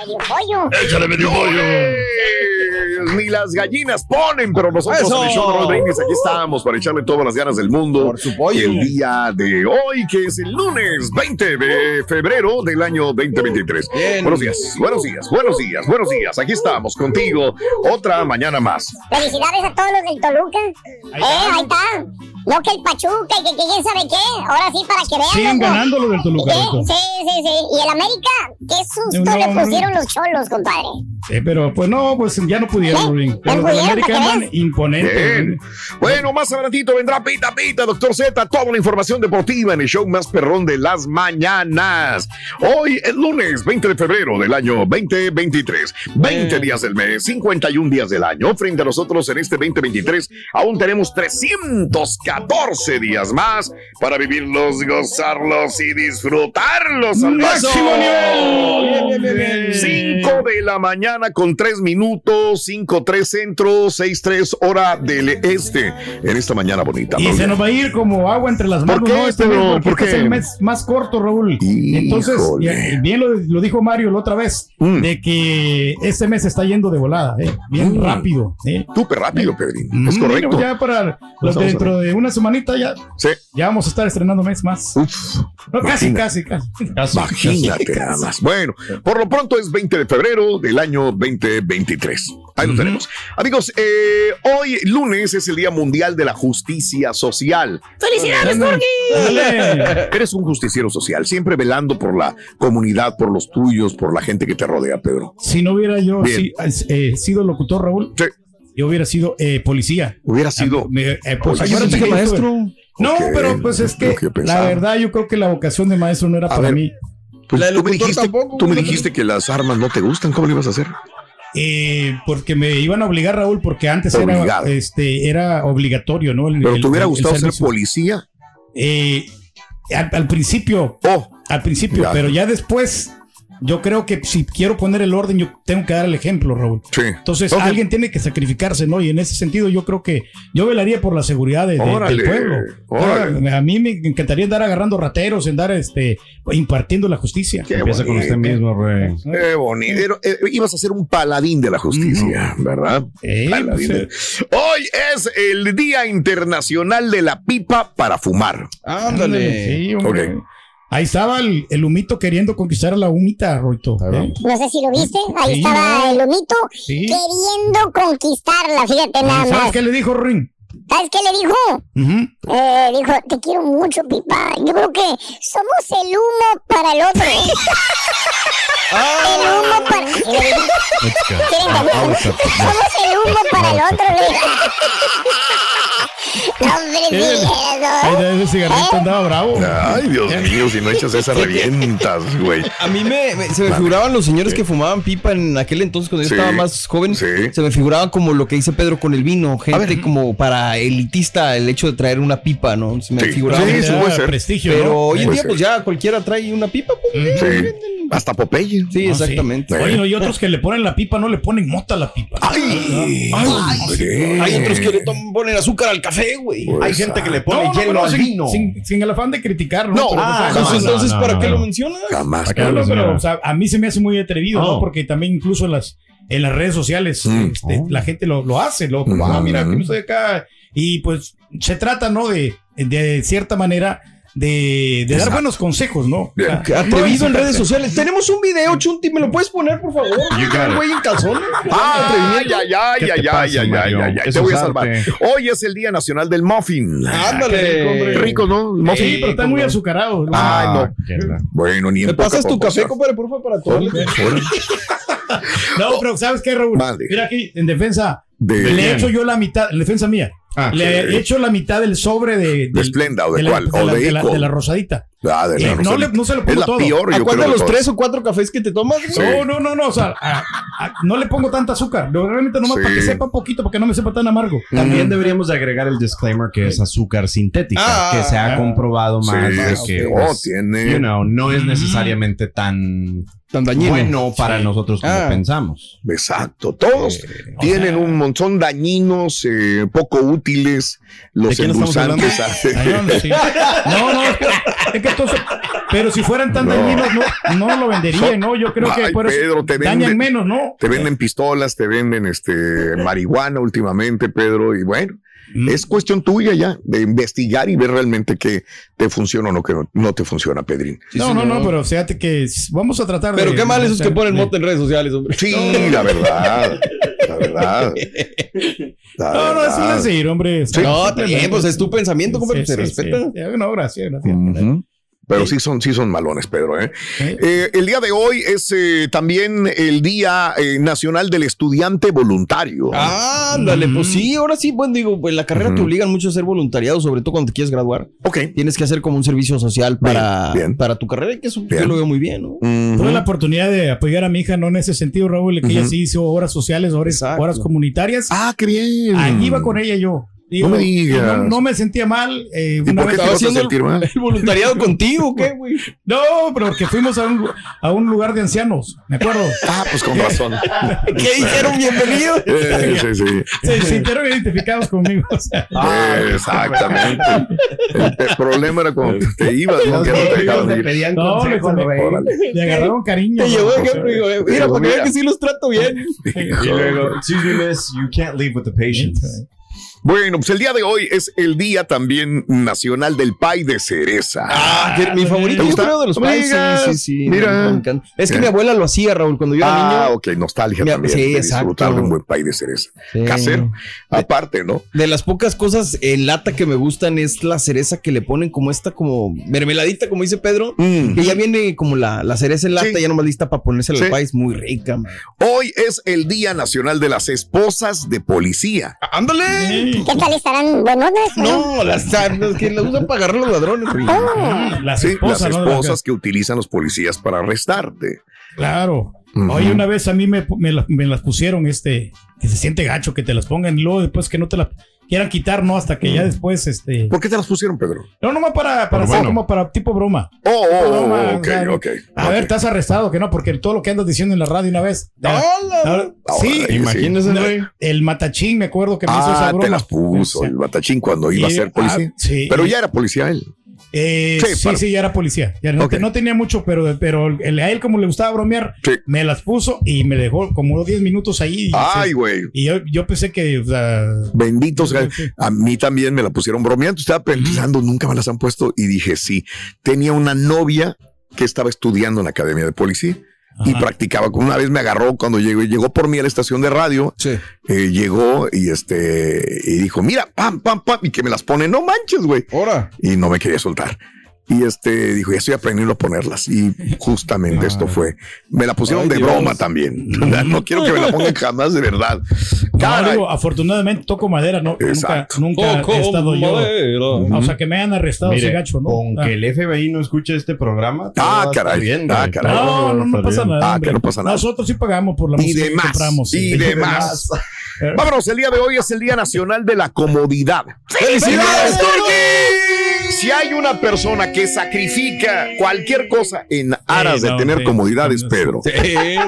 Medio pollo. Échale medio pollo. Ni las gallinas ponen, pero nosotros Eso. en el show de aquí estamos para echarle todas las ganas del mundo. Por su pollo. El día de hoy, que es el lunes 20 de febrero del año 2023. Bien. Buenos días, buenos días, buenos días, buenos días. Aquí estamos contigo otra mañana más. Felicidades a todos los del Toluca. eh, ahí está. No que el Pachuca y que, que quién sabe qué. Ahora sí, para que vean. Siguen loco. ganando lo del. Sí, sí, sí. Y el América, qué susto No, le no. pusieron los cholos, compadre. Sí, pero pues no, pues ya no pudieron, Ruin. Ya Pero pudieron, América ¿para qué andan imponentes. Bueno, más adelantito vendrá Pita Pita, Doctor Z, toda la información deportiva en el show más perrón de las mañanas. Hoy, el lunes 20 de febrero del año 2023. 20 Bien. días del mes, 51 días del año. Frente a nosotros en este 2023, aún tenemos 314 días más para vivirlos, gozarlos y disfrutarlos al máximo Bien, bien, bien, bien. 5 de la mañana con 3 minutos, 5, 3 centro, 6, 3 hora del este. En esta mañana bonita. Y se nos va a ir como agua entre las ¿Por manos, qué, ¿no? Este Pedro? mes, porque ¿Por este es qué? el mes más corto, Raúl. Híjole. Entonces, bien lo, lo dijo Mario la otra vez, Mm. de que este mes está yendo de volada, ¿eh? bien Mm. rápido. ¿eh? Súper rápido, Pedrín. Es Mm, correcto. Ya para los dentro de una semanita ya, Sí. ya vamos a estar estrenando mes más. Uf, No, casi, casi, casi, casi. Imagínate casi. nada más. Bueno, por lo pronto es 20 de febrero del año 2023. Ahí lo tenemos. Amigos, eh, hoy lunes es el Día Mundial de la Justicia Social. ¡Felicidades. Ándale. Eres un justiciero social, siempre velando por la comunidad, por los tuyos, por la gente que te rodea, Pedro. Si no hubiera yo si- eh, sido locutor, Raúl, Sí. Yo hubiera sido eh, policía. Hubiera sido. Me- eh, pues, Oye, yo ¿sí sé que que maestro? No, pero pues es lo que, la verdad yo creo que la vocación de maestro no era A para ver. mí. Pues La tú me dijiste, tampoco, tú me güey. dijiste que las armas no te gustan, ¿cómo le ibas a hacer? Eh, porque me iban a obligar, Raúl, porque antes era, Obligado. este, era obligatorio, ¿no? El- Pero el- te hubiera el- gustado ser policía. Eh, al, al principio, Oh, al principio, Ya. pero ya después, yo creo que si quiero poner el orden, yo tengo que dar el ejemplo, Raúl. sí. Entonces, alguien tiene que sacrificarse, ¿no? Y en ese sentido, yo creo que yo velaría por la seguridad de- de- Órale, del pueblo. órale. A mí me encantaría andar agarrando rateros, andar este, impartiendo la justicia. Qué Empieza con bonito. usted mismo, Rey. Qué bonito. Eh, ibas a ser un paladín de la justicia, ¿verdad? Eh, Paladín no de- Hoy es el Día Internacional de la Pipa para fumar. Ándale. Sí, hombre. Ok. Ahí estaba el, el humito queriendo conquistar a la humita, Roito. ¿eh? No sé si lo viste. Ahí Sí, estaba no. el humito Sí. queriendo conquistarla. Fíjate nada ¿Sabes más. qué le dijo Ring? ¿Sabes qué le dijo? Ujú. Eh, dijo, te quiero mucho, Pipa. Yo creo que somos el uno para el otro. el para... Le dijo, ¿quieren también? Somos el uno para el otro. Hombre, sí, Ay, de ese cigarrito andaba bravo. Ay, Dios mío, si no echas esa revientas, güey. A mí me, me- se me figuraban los señores que fumaban pipa en aquel entonces cuando yo Sí. estaba más joven. Sí. Se me figuraban como lo que dice Pedro con el vino, gente como para elitista el hecho de traer una pipa, ¿no? Se me Sí. figuraba. Eso puede ser. prestigio, Pero ¿no? hoy en día ser. pues ya cualquiera trae una pipa. pues, Sí. Hasta Popeye. Sí, Ah, exactamente. Oye, no, y otros que le ponen la pipa, no le ponen mota a la pipa. Ay, Ay, hay otros que le ponen azúcar al café, güey. Hay gente que le pone No, no, hielo no, al sin, vino. sin- sin el afán de criticarlo. No, Pero, ah, o sea, no, Pues no, entonces, no, ¿para no, qué no. lo mencionas? Jamás. Acá No, no, no, pero o sea, a mí se me hace muy atrevido, Oh. ¿no? Porque también incluso en las, en las redes sociales Mm. este, Oh. la gente lo, lo hace, lo, Mm. ah, mira, que no estoy acá. Y pues se trata, ¿no? De, de cierta manera de, de dar buenos consejos, ¿no? O sea, Atrevido en redes sociales. Tenemos un video, Chunti, ¿me lo puedes poner, por favor? Un güey en calzones. Ay, ay, ay, ¿Qué ay, te ay, ay, ay, ay, ay, Te voy a salvar. Hoy es el Día Nacional del Muffin. Ándale. Qué rico, ¿no? El Sí, muffin. pero está muy azucarado. ¿no? Ay, no. Ah, la- Bueno, ni en ¿Me pasas tu café, compadre, por favor, para tomarle? No, pero ¿sabes qué, Raúl? Mira aquí, en defensa, De- le echo yo la mitad, en defensa mía, Ah, le sí. echo la mitad del sobre de... ¿De Splenda o de la- cuál? De, ¿O la, de de la- de la rosadita. Ah, de Eh, no, le- no se lo Es pongo la todo. peor, ¿A yo cuál creo de los tres o cuatro cafés que te tomas? Sí. No, no, no, no, o sea, a- a- no le pongo tanta azúcar, realmente nomás Sí. para que sepa poquito, para que no me sepa tan amargo. También deberíamos de agregar el disclaimer que es azúcar sintética, Ah, que se ha ah. comprobado Sí, más es que que, oh, pues, tiene. you know, no es necesariamente tan Tan dañino. bueno para nosotros como Ah. pensamos. Exacto, todos Eh, tienen un montón dañinos, eh, poco útiles, los ¿De endulzantes. Ay, no, no, sí. no, no, es que, es que entonces, pero si fueran tan No. dañinos, no, no lo venderían, ¿no? Yo creo que por eso Pedro, te dañan venden- menos, ¿no? Te venden pistolas, te venden este marihuana últimamente, Pedro, y bueno, Mm. es cuestión tuya ya de investigar y ver realmente que te funciona o no que no, no te funciona, Pedrín. no, no, no, pero fíjate que vamos a tratar Pero de. qué mal esos que ponen de- moto en redes sociales, hombre. Sí, la verdad, la verdad. la No, no, es un verdad. decir, hombre. No, está bien, pues es tu pensamiento, compadre, se respeta. Sí. No, gracias, gracias. Pero sí son, sí son malones, Pedro. ¿eh? Sí. Eh, el día de hoy es eh, también el Día eh, Nacional del Estudiante Voluntario. Ándale, pues sí, ahora sí, bueno, digo, en la carrera te Ujú. obligan mucho a ser voluntariado, sobre todo cuando te quieres graduar. Ok. Tienes que hacer como un servicio social para, Bien, bien. para tu carrera, y que eso Bien. yo lo veo muy bien, ¿no? Tuve la oportunidad de apoyar a mi hija, no en ese sentido, Raúl, que ella sí hizo horas sociales, horas, Exacto. horas comunitarias. Ah, qué bien. Allí iba con ella yo. Digo, No me digas. No, no me sentía mal. eh, ¿Y una por qué vez- te vas a haciendo sentir mal? El voluntariado contigo, ¿qué, güey? No, pero porque fuimos a un, a un lugar de ancianos, me acuerdo. Ah, pues con razón. ¿Qué dijeron? Bienvenido. Eh, sí, sí. Se sintieron identificados conmigo. o sea. Eh, exactamente. El, el problema era cuando te ibas, ¿no? Que no te dejaban ir. pedían No, le, le agarraron cariño. Te llevó de ejemplo digo, mira, para que vean que sí los trato bien. Y luego, excuse me, miss, you can't leave with the patients. Bueno, pues el día de hoy es el día también nacional del pay de cereza. Ah, que mi favorito, ¿Te yo creo, de los digas. Sí, sí, Mira. me encanta. Es que mi abuela lo hacía, Raúl, cuando yo era Ah, niño. ok, nostalgia también. sí, de exacto. disfrutar de un buen pay de cereza. Sí. Casero, aparte, ¿no? De las pocas cosas en lata que me gustan es la cereza que le ponen como esta, como mermeladita, como dice Pedro. Mm. Que ya viene como la, la cereza en lata, Sí. ya nomás lista para ponerse Sí. al país. Muy rica, man. Hoy es el Día Nacional de las Esposas de Policía. ¡Ándale! ¿Qué tal estarán buenones? No, las, que las usan para agarrar a los ladrones. güey. Las Sí, esposas, las ¿no? esposas que utilizan los policías para arrestarte. Claro. Ujú. Oye, una vez a mí me, me, la- me las pusieron, este, que se siente gacho que te las pongan y luego después que no te las quieran quitar, ¿no? Hasta que ya después, este. ¿Por qué te las pusieron, Pedro? No, nomás para, para Pero hacer bueno. como para tipo broma. Oh, oh, oh, Broma, ok, o sea, ok. A ok. ver, estás arrestado, que no, porque todo lo que andas diciendo en la radio una vez. ¡Hala! Ahora- sí, Ahora, Imagínese, No, güey. el matachín, me acuerdo que me hizo esa Ah, broma. te las puso O sea, el batachín cuando iba a ser policía. ah, sí, Pero y- ya era policía él. Eh, Sí, sí, ya era policía. Ya no, tenía mucho, pero, pero a él como le gustaba bromear, Sí. me las puso y me dejó como unos 10 minutos ahí. Ay, güey. y yo, yo pensé que, o sea, Bendito sea. Sí, sí. A mí también me la pusieron bromeando. Estaba pensando, nunca me las han puesto. Y dije, sí. Tenía una novia que estaba estudiando en la academia de policía y practicaba. Una vez me agarró cuando llegó, llegó por mí a la estación de radio. Sí. eh, llegó y este y dijo, mira, pam, pam, pam, y que me las pone, no manches, güey. Ahora. Y no me quería soltar. Y este dijo, ya estoy aprendiendo a ponerlas. Y justamente esto fue. Me la pusieron Ay, de Dios. broma también. No quiero que me la pongan jamás de verdad. no, digo, afortunadamente toco madera, no, nunca, nunca he estado yo. O sea, que me hayan arrestado ese Mire, gacho, ¿no? con Ah. que el FBI no escuche este programa. Ah, caray. bien, Ah, caray. No, no, no pasa bien. nada. Ah, que no pasa nada. Nosotros sí pagamos por la Y música que demás, compramos. y demás. Vámonos, el día de hoy es el Día Nacional de la Comodidad. ¡Felicidades, Turquí! Si hay una persona que sacrifica cualquier cosa en aras Sí, de no, tener sí, comodidades, sí, Pedro. Sí,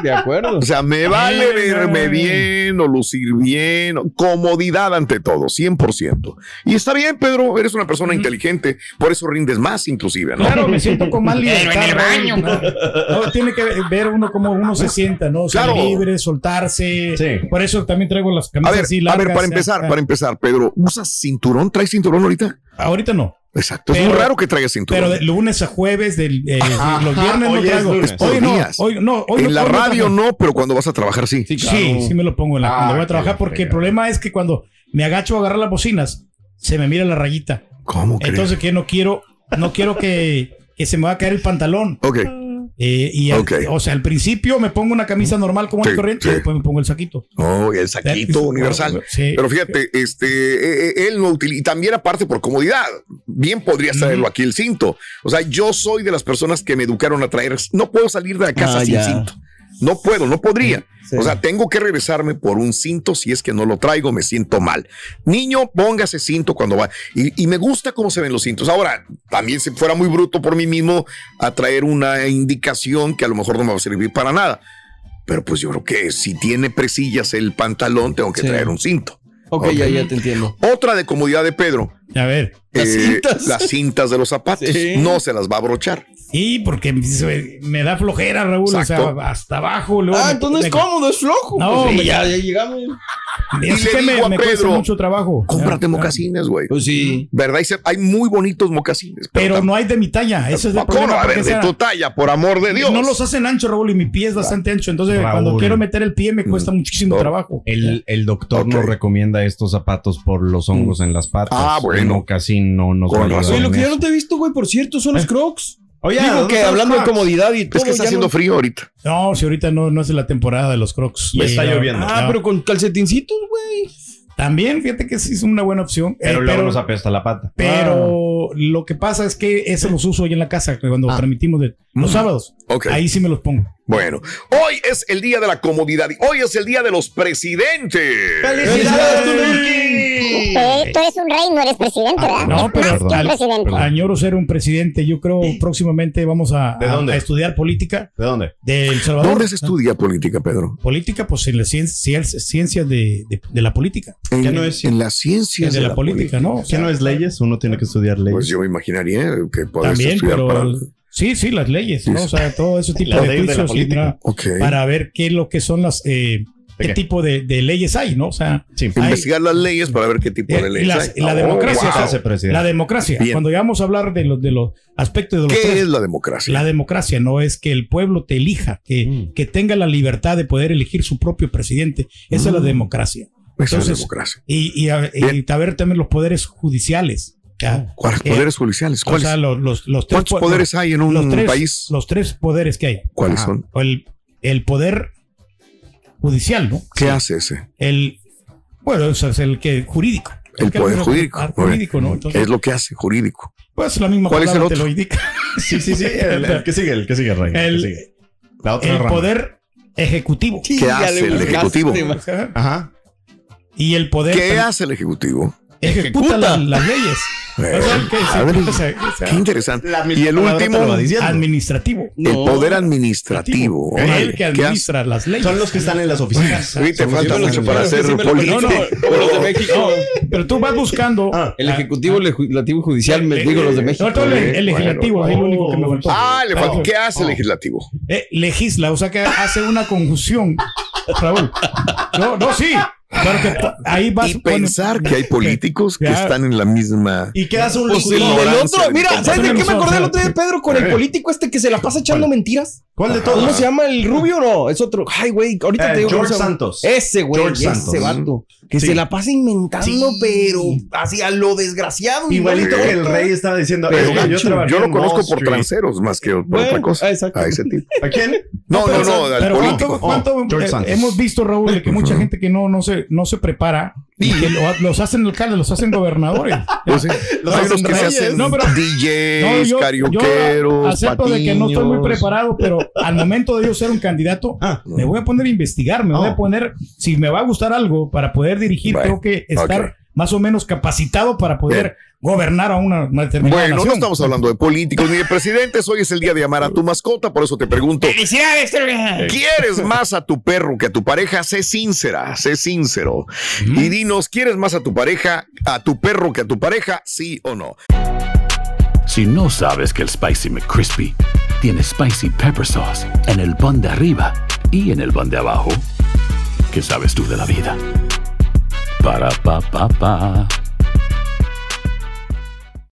de acuerdo. O sea, me vale Sí, verme no. bien o lucir bien, o- comodidad ante todo, 100%. Y está bien, Pedro, eres una persona inteligente, por eso rindes más inclusive, ¿no? Claro, me siento con más libertad. en el baño. No, tiene que ver uno como uno se sienta, ¿no? Ser Claro. libre, soltarse. Sí. Por eso también traigo las A camisas ver, así a largas. ver, para empezar, ah, para empezar, Pedro, ¿usas cinturón? ¿Traes cinturón ahorita? Ahorita no. Exacto, es Pero- muy raro que traigas cinturón. Pero de lunes a jueves, del, eh, Ajá, los viernes no hoy es traigo. Hoy no, hoy no. Hoy en no, la radio no, pero cuando vas a trabajar sí. Sí, sí me lo pongo en la, Ah, cuando voy a qué trabajar porque el problema es que cuando me agacho a agarrar las bocinas, se me mira la rayita. ¿Cómo crees? Entonces que no quiero, no quiero que, que se me va a caer el pantalón. ok, Eh, y al- o sea, al principio me pongo una camisa normal como Sí, el corriente sí. y después me pongo el saquito. oh, el saquito Sí. universal. Sí. Pero fíjate, este, eh, eh, él no utiliza, y también aparte por comodidad, bien podrías traerlo aquí el cinto. O sea, yo soy de las personas que me educaron a traer, no puedo salir de la casa Ah, sin ya. cinto. No puedo, no podría. Sí. O sea, tengo que regresarme por un cinto. Si es que no lo traigo, me siento mal. Niño, póngase cinto cuando va. Y, y me gusta cómo se ven los cintos. Ahora, también si fuera muy bruto por mí mismo a traer una indicación que a lo mejor no me va a servir para nada. Pero pues yo creo que si tiene presillas el pantalón, tengo que Sí. traer un cinto. Ok, Ok. ya, ya te entiendo. Otra de comodidad de Pedro. A ver. Las eh, cintas. las cintas de los zapatos. Sí. No se las va a abrochar. Sí, porque me, da flojera, Raúl. Exacto. O sea, hasta abajo. Luego Ah, me- entonces me- es cómodo, es flojo. No, Pues sí, me- ya, ya llegamos. Es Y le que me, digo a me cuesta Pedro, mucho trabajo. Cómprate Ya, mocasines, güey. Pues sí. ¿Verdad? Y se- Hay muy bonitos mocasines. Pero no hay de mi talla. Ese es el problema. A ver, de tu talla, por amor de Dios. No los hacen ancho, Raúl, y mi pie es bastante ancho. Entonces, Raúl. cuando quiero meter el pie, me cuesta Mm. muchísimo No. trabajo. El, el doctor Ok. nos recomienda estos zapatos por los hongos en las patas. Ah, bueno. No, casi no nos Con va a ayudar lo que yo no te he visto, güey, por cierto, son los crocs. Oye, Digo ¿dónde que hablando de comodidad y todo. Es que está haciendo no- frío ahorita. No, si ahorita no, no es la temporada de los crocs. Y está lloviendo. Ah, no. pero con calcetincitos, güey. También, fíjate que sí es una buena opción. Pero Eh, luego pero nos apesta la pata. pero lo que pasa es que eso los uso hoy en la casa cuando Ah. transmitimos de- los Mm. sábados. Ok. Ahí sí me los pongo. Bueno, hoy es el día de la comodidad y hoy es el día de los presidentes. ¡Felicidades, Eh, tú eres un rey, no eres presidente, ¿verdad? No, pero Más que al- presidente. añoro ser un presidente. Yo creo próximamente vamos a, ¿De a- dónde? a estudiar política ¿De dónde? de El Salvador. ¿Dónde se estudia política, Pedro? Política, pues en las ciencias, ciencias de, de- de la política. En, ¿Qué no es? en las ciencias De, la, política, ¿no? O ¿Qué sea, no es leyes? Uno tiene que estudiar leyes. Pues yo me imaginaría que podés También, estudiar pero para. Sí, sí, las leyes, ¿no? O sea, todo ese tipo de de la juicios Ok. para ver qué es lo que son las, eh, ¿De qué, tipo de, de leyes hay, ¿no? O sea, Sí. hay- Investigar las leyes para ver qué tipo eh, de y leyes las- hay. la Oh, democracia, wow. Hace la democracia. Bien. Cuando vamos a hablar de los de los aspectos de los ¿Qué tres, es la democracia? la democracia no es que el pueblo te elija, que, Mm. que tenga la libertad de poder elegir su propio presidente. Esa es la Mm. democracia. Esa es la entonces- democracia. Y, y, a- y Bien. saber también los poderes judiciales. Ya. ¿Cuáles Eh, poderes judiciales? O ¿Cuáles? sea, los, los, los tres ¿Cuántos po- poderes hay en un los tres, país? Los tres poderes que hay. ¿Cuáles Ajá. son? O El, el poder judicial, ¿no? ¿Qué hace ese? El, bueno, eso es el que jurídico. El que- poder jurídico. ah, jurídico, ¿no? ¿Qué Entonces, es lo que hace jurídico? pues la misma ¿Cuál es el te otro? lo indica. Sí, sí, sí. El, el que sigue, el que sigue, Rey. El, El- que sigue. La otra El rama. poder ejecutivo. ¿Qué hace el ejecutivo? Ajá. Y el poder ¿Qué hace el ejecutivo? Ejecuta Ejecuta. la- las leyes. Eh, O sea, que se- padre. o sea, o sea, Qué interesante. Y el último, administrativo. el poder administrativo. El que administra las leyes. Son los que están en las oficinas. Sí, te falta mucho para hacer político. No, no, los de México. No, pero tú vas buscando. Ah, El ejecutivo, el legislativo y judicial, me digo los de México. No, todo el, legislativo, es lo único que me faltó. Ah, le falta. Ah, ¿Qué hace el legislativo? eh, legisla, o sea que hace una conjunción, Raúl. No, no, sí. Pero que ahí vas Y pensar que hay políticos que están en la misma. ¿Y hace un Pues el otro, mira, mi ¿sabes de qué me acordé el otro día, Pedro? Con el político este que se la pasa echando mentiras. ¿Cuál de todos? ¿Cómo se llama? ¿El rubio no? Es otro. Ay, güey, ahorita Eh, te digo. cómo George. Santos. Ese, güey. George Ese Santos. vato. Que Sí. se la pasa inventando, Sí. pero hacia lo desgraciado. Igualito que el rey estaba diciendo. Pero "Es que gacho, trabajé Yo lo conozco por Street". transeros más que por Bueno, otra cosa. exacto. A ese tipo. ¿A quién? No, no, no, al político. ¿cuánto, cuánto, Oh, George eh, Santos. hemos visto, Raúl, de que mucha gente que no, no, se, no se prepara y que lo- los hacen alcaldes, los hacen gobernadores. Pues sí. Los Hay hacen unos que se hacen No, pero- DJs, No, carioqueros, acepto de que no estoy muy preparado, pero al momento de yo ser un candidato, Ah. me voy a poner a investigar, me voy a poner, si me va a gustar algo para poder dirigir, Bueno, tengo que estar. Más o menos capacitado para poder gobernar a una, una determinada Bueno, no estamos hablando de políticos ni de presidentes. Hoy es el día de amar a tu mascota, por eso te pregunto. ¿Quieres más a tu perro que a tu pareja? Sé sincera, sé sincero. Y dinos, ¿quieres más a tu pareja, a tu perro que a tu pareja? ¿Sí o no? Si no sabes que el Spicy McCrispy tiene Spicy Pepper Sauce en el pan de arriba y en el pan de abajo, ¿qué sabes tú de la vida? Para, pa, pa, pa.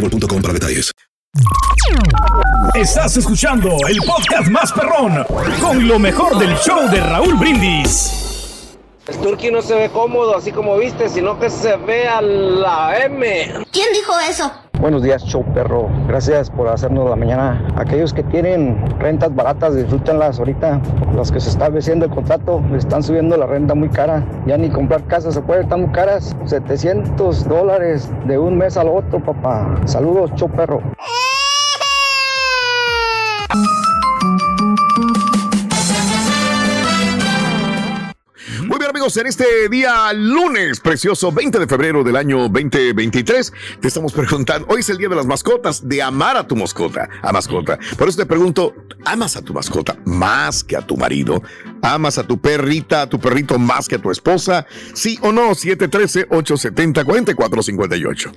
boostmobile.com para detalles. Estás escuchando el podcast más perrón con lo mejor del show de Raúl Brindis. El turqui no se ve cómodo así como viste, sino que se ve a la M. ¿Quién dijo eso? Buenos días, show perro. Gracias por hacernos la mañana. Aquellos que tienen rentas baratas, disfrútenlas ahorita. Los que se está venciendo el contrato, le están subiendo la renta muy cara. Ya ni comprar casa se puede, están muy caras. 700 dólares de un mes al otro, papá. Saludos, show perro. Amigos, en este día lunes precioso 20 de febrero del año 2023 te estamos preguntando, hoy es el día de las mascotas, de amar a tu mascota, a mascota. Por eso te pregunto, ¿amas a tu mascota más que a tu marido? ¿Amas a tu perrita, a tu perrito más que a tu esposa? ¿Sí o no? 713-870-4458.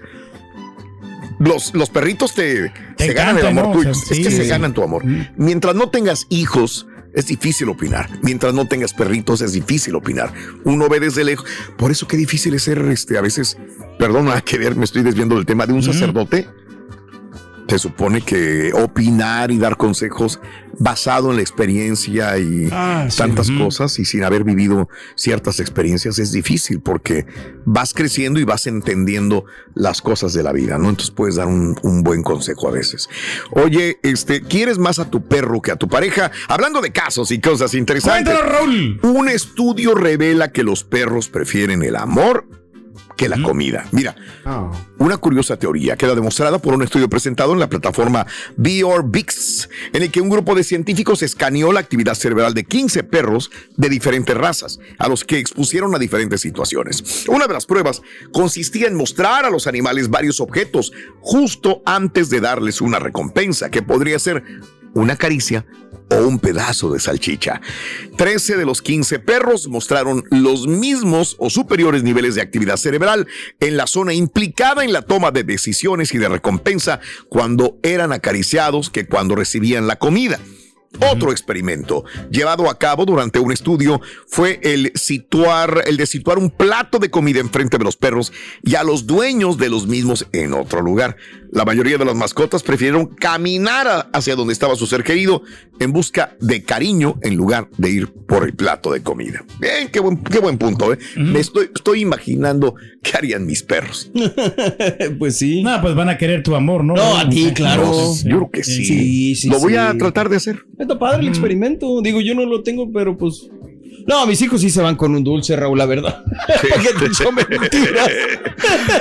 Los, los perritos te, ganan el amor ¿no? tuyo. O sea, es que sí. se ganan tu amor. Mientras no tengas hijos, es difícil opinar. Mientras no tengas perritos, es difícil opinar. Uno ve desde lejos. Por eso qué difícil es ser, este, a veces, perdón, nada que ver, me estoy desviando del tema de un sacerdote. Se supone que opinar y dar consejos basado en la experiencia y Ah, tantas cosas y sin haber vivido ciertas experiencias es difícil porque vas creciendo y vas entendiendo las cosas de la vida, ¿no? Entonces puedes dar un, un buen consejo a veces. Oye, este, ¿quieres más a tu perro que a tu pareja? Hablando de casos y cosas interesantes. Raúl. Un estudio revela que los perros prefieren el amor que la comida. Mira, una curiosa teoría queda demostrada por un estudio presentado en la plataforma VRBix, en el que un grupo de científicos escaneó la actividad cerebral de 15 perros de diferentes razas, a los que expusieron a diferentes situaciones. Una de las pruebas consistía en mostrar a los animales varios objetos justo antes de darles una recompensa, que podría ser una caricia o un pedazo de salchicha. 13 de los 15 perros mostraron los mismos o superiores niveles de actividad cerebral en la zona implicada en la toma de decisiones y de recompensa cuando eran acariciados que cuando recibían la comida. Otro experimento llevado a cabo durante un estudio fue el situar, el de situar un plato de comida enfrente de los perros y a los dueños de los mismos en otro lugar. La mayoría de las mascotas prefirieron caminar hacia donde estaba su ser querido en busca de cariño en lugar de ir por el plato de comida. Bien, qué buen, qué buen punto. ¿eh? Me estoy, estoy imaginando qué harían mis perros. pues sí. No, pues van a querer tu amor, ¿no? No, a ti, claro. No, yo creo que sí. Sí, sí, Lo voy sí. a tratar de hacer. Está padre el experimento. Digo, yo no lo tengo, pero pues. No, mis hijos sí se van con un dulce, Raúl, la verdad. ¿Para qué te mentiras?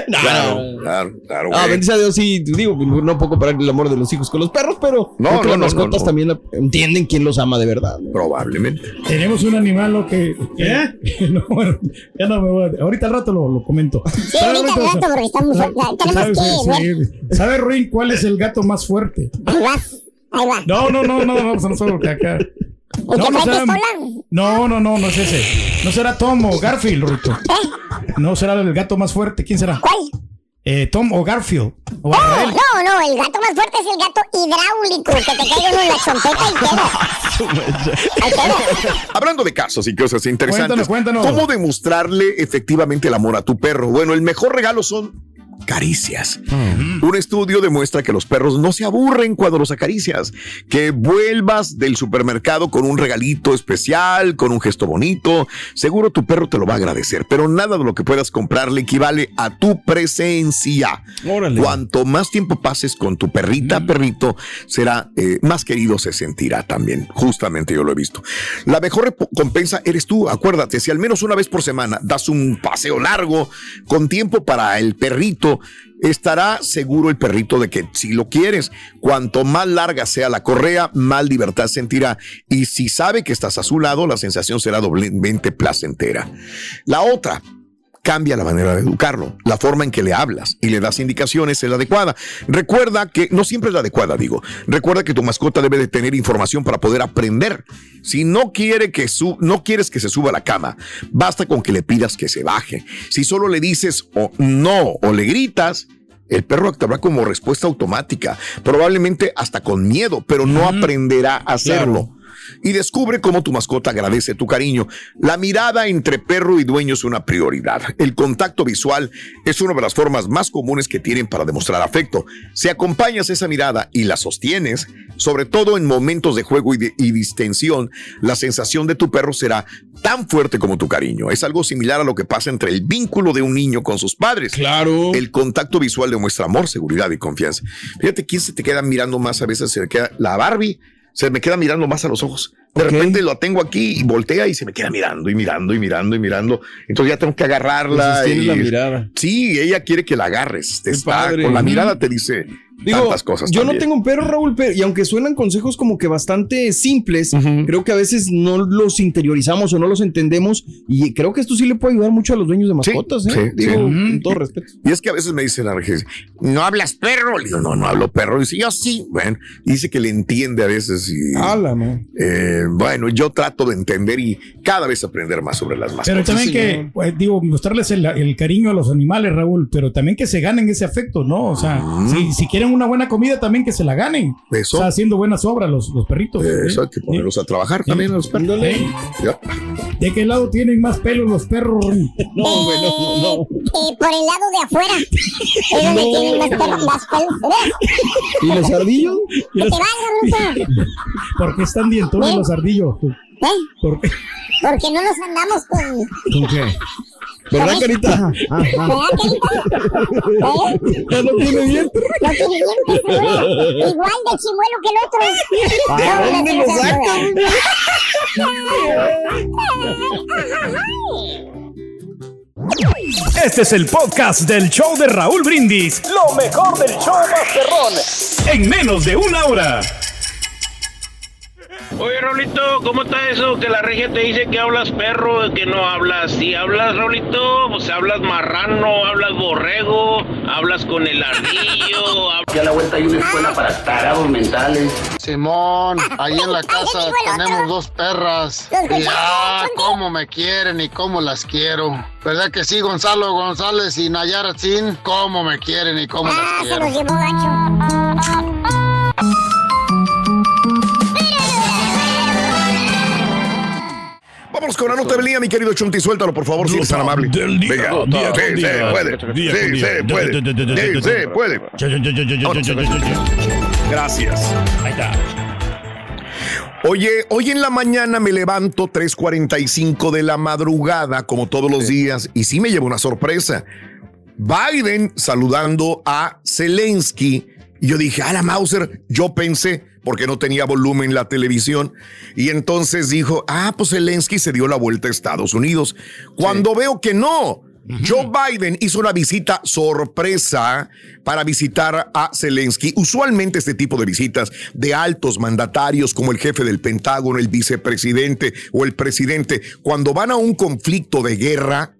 No, Claro, no. claro, claro. Ah, bendice a Dios, sí, digo, no puedo comparar el amor de los hijos con los perros, pero No, creo que no, las no, mascotas no, no. también la- entienden quién los ama de verdad. ¿no? Probablemente. Tenemos un animal lo que. ¿Eh? No, bueno, ya no me voy a. Ahorita al rato lo, lo comento. Sí, ahorita al rato, porque estamos. Tenemos que ver. ¿Sabe, Ruin, cuál es el gato más fuerte? Ahí va. No, no, no, no, no, pues no solo porque acá. ¿El No, que no será, no, no, no, no es ese. No será Tom o Garfield, Ruto. ¿Eh? No será el gato más fuerte. ¿Quién será? ¿Cuál? Eh, Tom o Garfield. O No, Israel. no, no, el gato más fuerte es el gato hidráulico, que te caiga uno en la chompeta y queda. Hablando de casos y cosas interesantes, Cuéntanos, cuéntanos. ¿cómo demostrarle efectivamente el amor a tu perro? Bueno, el mejor regalo son caricias. Un estudio demuestra que los perros no se aburren cuando los acaricias, que vuelvas del supermercado con un regalito especial, con un gesto bonito, seguro tu perro te lo va a agradecer, pero nada de lo que puedas comprarle equivale a tu presencia. Cuanto más tiempo pases con tu perrita, perrito, será eh, más querido se sentirá también. Justamente yo lo he visto. La mejor recompensa eres tú, acuérdate, si al menos una vez por semana das un paseo largo con tiempo para el perrito, estará seguro el perrito de que si lo quieres, cuanto más larga sea la correa, más libertad sentirá. Y si sabe que estás a su lado, la sensación será doblemente placentera. La otra, cambia la manera de educarlo, la forma en que le hablas y le das indicaciones es la adecuada. Recuerda que no siempre es la adecuada, digo. Recuerda que tu mascota debe de tener información para poder aprender. Si no quiere que su, no quieres que se suba a la cama, basta con que le pidas que se baje. Si solo le dices o no o le gritas, el perro actuará como respuesta automática, probablemente hasta con miedo, pero no aprenderá a hacerlo y descubre cómo tu mascota agradece tu cariño. La mirada entre perro y dueño es una prioridad. El contacto visual es una de las formas más comunes que tienen para demostrar afecto. Si acompañas esa mirada y la sostienes, sobre todo en momentos de juego y, y distensión, la sensación de tu perro será tan fuerte como tu cariño. Es algo similar a lo que pasa entre el vínculo de un niño con sus padres. Claro. El contacto visual demuestra amor, seguridad y confianza. Fíjate quién se te queda mirando más a veces, se queda la Barbie se me queda mirando más a los ojos. De repente lo tengo aquí y voltea y se me queda mirando y mirando y mirando y mirando. Entonces ya tengo que agarrarla. Pues y, la mirada. Sí, ella quiere que la agarres. Te está, padre. con la mirada te dice Digo, tantas cosas. yo no tengo un perro, Raúl, pero, y aunque suenan consejos como que bastante simples, creo que a veces no los interiorizamos o no los entendemos. Y creo que esto sí le puede ayudar mucho a los dueños de mascotas, ¿eh? sí, Digo, sí. con todo respeto. Y es que a veces me dicen la no hablas perro. Le digo, no, no hablo perro. Y dice, yo sí. Bueno, dice que le entiende a veces. Y, eh, bueno, yo trato de entender y cada vez aprender más sobre las mascotas. Pero también que, pues, digo, mostrarles el, el cariño a los animales, Raúl, pero también que se ganen ese afecto, ¿no? O sea, si, si quieren una buena comida, también que se la ganen. Eso. O sea, haciendo buenas obras los, los perritos. Eso ¿eh? hay que ponerlos a trabajar también a los perros. ¿Eh? Ya. ¿De qué lado tienen más pelo los perros? No, güey, no, no. Eh, por el lado de afuera. Es donde No. tienen más pelos, más. ¿Y los ardillos? Que te valga, bruto. ¿Por qué están dientones ¿Eh? los ardillos? ¿Eh? ¿Por qué? Porque no nos andamos con. ¿Con qué? ¿Verdad, Carita? ¿Verdad, carita? ¿Eh? Ya no tiene dientes. No tiene dientes, güey. Igual de chimuelo que el otro. ¿A No, dónde lo sacas? Este es el podcast del show de Raúl Brindis. Lo mejor del show Masterrón. En menos de una hora. Oye, Rolito, ¿cómo está eso? Que la regia te dice que hablas perro, que no hablas. Si hablas, Rolito, pues hablas marrano, hablas borrego, hablas con el ardillo. Y a la vuelta hay una escuela para tarados mentales. Simón, ahí en la casa tenemos dos perras. Y ah, cómo me quieren y cómo las quiero. ¿Verdad que sí, Gonzalo González y Nayara Sin? Cómo me quieren y cómo las Ah, se quiero. los llevó gacho. Vámonos con la nota del día, mi querido Chunti. Suéltalo, por favor, si eres tan amable. Venga, día sí, con se día. puede. Sí, se puede. Sí, se puede. Gracias. Ahí está. Oye, hoy en la mañana me levanto 3.45 de la madrugada, como todos los días, y sí me llevo una sorpresa. Biden saludando a Zelensky. Y yo dije, a la Mauser, yo pensé, porque no tenía volumen la televisión. Y entonces dijo, ah, pues Zelensky se dio la vuelta a Estados Unidos. Cuando veo que no, Joe Biden hizo una visita sorpresa para visitar a Zelensky. Usualmente este tipo de visitas de altos mandatarios como el jefe del Pentágono, el vicepresidente o el presidente, cuando van a un conflicto de guerra,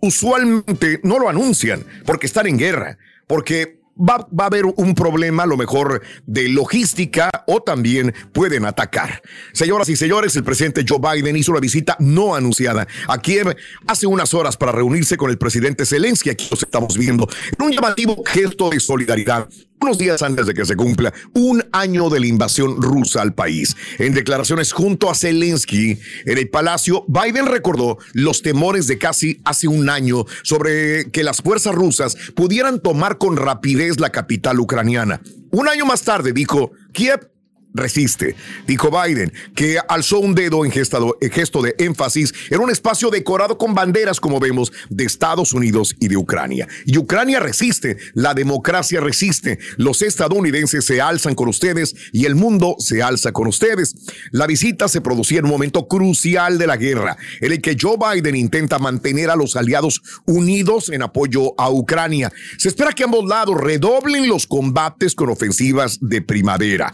usualmente no lo anuncian porque están en guerra, porque va, va a haber un problema a lo mejor de logística o también pueden atacar. Señoras y señores, el presidente Joe Biden hizo una visita no anunciada a Kiev hace unas horas para reunirse con el presidente Zelensky. Aquí los estamos viendo en un llamativo gesto de solidaridad. Unos días antes de que se cumpla un año de la invasión rusa al país. En declaraciones junto a Zelensky en el palacio, Biden recordó los temores de casi hace un año sobre que las fuerzas rusas pudieran tomar con rapidez la capital ucraniana. Un año más tarde dijo, Kiev resiste. Dijo Biden que alzó un dedo en, gesto de énfasis en un espacio decorado con banderas, como vemos, de Estados Unidos y de Ucrania. Y Ucrania resiste, la democracia resiste, los estadounidenses se alzan con ustedes y el mundo se alza con ustedes. La visita se producía en un momento crucial de la guerra, en el que Joe Biden intenta mantener a los aliados unidos en apoyo a Ucrania. Se espera que ambos lados redoblen los combates con ofensivas de primavera.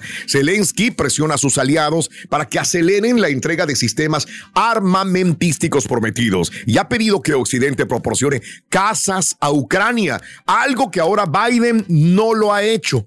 Presiona a sus aliados para que aceleren la entrega de sistemas armamentísticos prometidos y ha pedido que Occidente proporcione casas a Ucrania, algo que ahora Biden no lo ha hecho.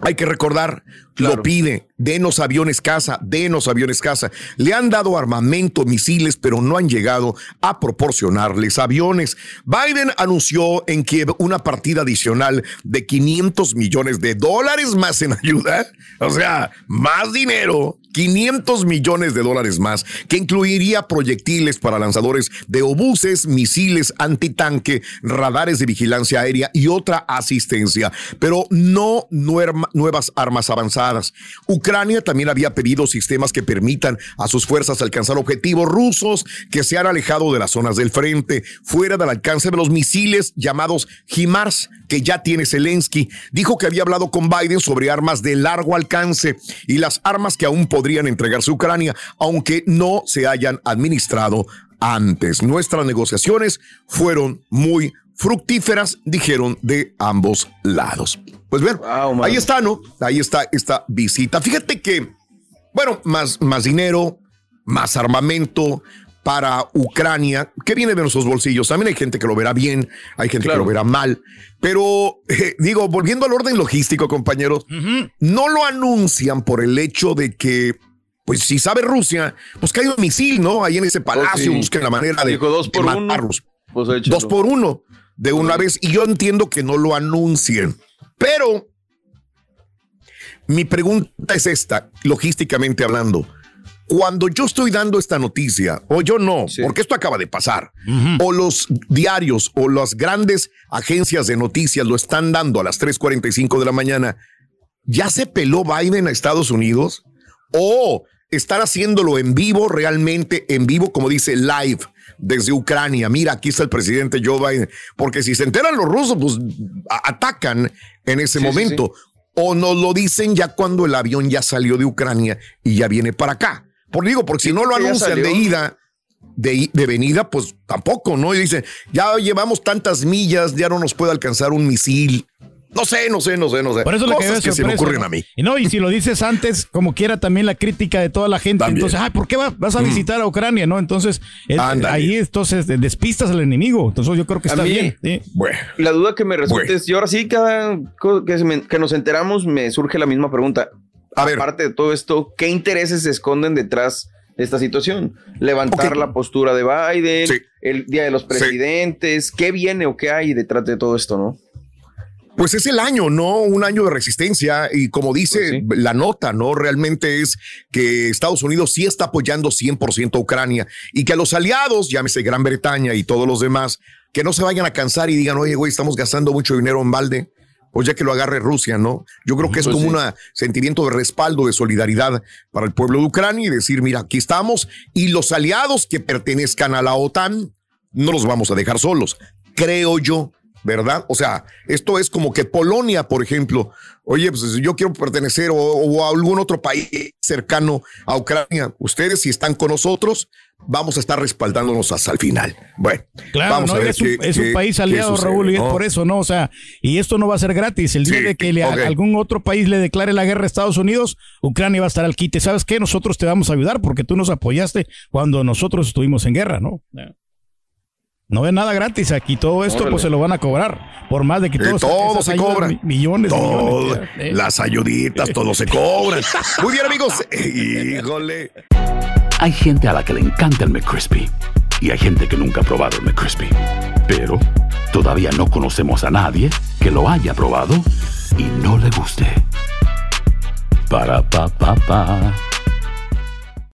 Hay que recordar, lo pide, denos aviones casa, denos aviones casa. Le han dado armamento, misiles, pero no han llegado a proporcionarles aviones. Biden anunció en Kiev una partida adicional de 500 millones de dólares más en ayuda. O sea, más dinero 500 millones de dólares más, que incluiría proyectiles para lanzadores de obuses, misiles antitanque, radares de vigilancia aérea y otra asistencia, pero no nuevas armas avanzadas. Ucrania también había pedido sistemas que permitan a sus fuerzas alcanzar objetivos rusos que se han alejado de las zonas del frente, fuera del alcance de los misiles llamados HIMARS, que ya tiene Zelensky. Dijo que había hablado con Biden sobre armas de largo alcance y las armas que aún podrían entregarse a Ucrania, aunque no se hayan administrado antes. Nuestras negociaciones fueron muy fructíferas, dijeron de ambos lados. Pues bien, ahí está, ¿no? Ahí está esta visita. Fíjate que, bueno, más, más dinero, más armamento, para Ucrania, que viene de nuestros bolsillos. También hay gente que lo verá bien, hay gente que lo verá mal. Pero eh, digo, volviendo al orden logístico, compañeros, no lo anuncian por el hecho de que, pues si sabe Rusia, pues que hay un misil, ¿no? Ahí en ese palacio, busquen la manera de, dos por matarlos. Uno, pues dos por uno, de una vez. Y yo entiendo que no lo anuncien. Pero mi pregunta es esta, logísticamente hablando cuando yo estoy dando esta noticia, o yo no, porque esto acaba de pasar, o los diarios o las grandes agencias de noticias lo están dando a las 3:45 de la mañana, ¿ya se peló Biden a Estados Unidos? ¿O estar haciéndolo en vivo, realmente en vivo, como dice live? Desde Ucrania, mira, aquí está el presidente Joe Biden, porque si se enteran los rusos, pues atacan en ese momento, o nos lo dicen ya cuando el avión ya salió de Ucrania y ya viene para acá. Por digo, porque si no lo anuncian de ida, de, de, venida, pues tampoco, ¿no? Y dicen, ya llevamos tantas millas, ya no nos puede alcanzar un misil. No sé, no sé, no sé, no sé. Por eso Cosas que se me ocurren a mí. Y no, y si lo dices antes, como quiera también la crítica de toda la gente, entonces, ay, ¿por qué vas a visitar a Ucrania, no? Entonces, ahí entonces despistas al enemigo. Entonces, yo creo que está bien. Bueno. La duda que me resulta es, y ahora sí, cada que, que nos enteramos, me surge la misma pregunta aparte de todo esto, ¿qué intereses se esconden detrás de esta situación? Levantar la postura de Biden, el Día de los Presidentes, ¿qué viene o qué hay detrás de todo esto, no? Pues es el año, ¿no? Un año de resistencia y como dice pues la nota, ¿no? Realmente es que Estados Unidos sí está apoyando 100% a Ucrania y que a los aliados, llámese Gran Bretaña y todos los demás, que no se vayan a cansar y digan, oye, güey, estamos gastando mucho dinero en balde o ya que lo agarre Rusia, ¿no? Yo creo que es pues como un sentimiento de respaldo, de solidaridad para el pueblo de Ucrania y decir, mira, aquí estamos y los aliados que pertenezcan a la OTAN no los vamos a dejar solos, creo yo. ¿Verdad? O sea, esto es como que Polonia, por ejemplo, oye, pues yo quiero pertenecer o, a algún otro país cercano a Ucrania. Ustedes, si están con nosotros, vamos a estar respaldándonos hasta el final. Bueno, claro, vamos a ver es, un, es un país aliado, Raúl, y es por eso, ¿no? O sea, y esto no va a ser gratis. El día de que algún otro país le declare la guerra a Estados Unidos, Ucrania va a estar al quite. ¿Sabes qué? Nosotros te vamos a ayudar porque tú nos apoyaste cuando nosotros estuvimos en guerra, ¿no? No es nada gratis aquí. Todo esto pues se lo van a cobrar. Por más de que todo, todo se cobra. Millones, millones. ¿eh? Las ayuditas, todo se cobra. Muy bien, amigos. Híjole. Hay gente a la que le encanta el McCrispy. Y hay gente que nunca ha probado el McCrispy. Pero todavía no conocemos a nadie que lo haya probado y no le guste. Para pa pa pa.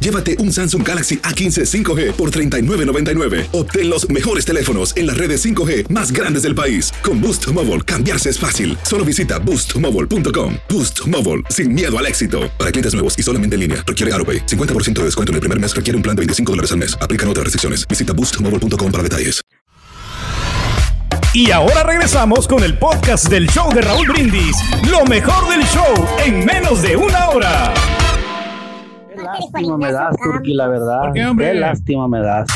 llévate un Samsung Galaxy A15 5G por $39.99. Obtén los mejores teléfonos en las redes 5G más grandes del país. Con Boost Mobile, cambiarse es fácil. Solo visita boostmobile.com. Boost Mobile, sin miedo al éxito. Para clientes nuevos y solamente en línea, requiere AroPay. 50% de descuento en el primer mes requiere un plan de 25 dólares al mes. Aplican otras restricciones. Visita boostmobile.com para detalles. Y ahora regresamos con el podcast del show de Raúl Brindis. Lo mejor del show en menos de una hora. Qué lástima me das, Turki, la verdad. qué, lástima me das.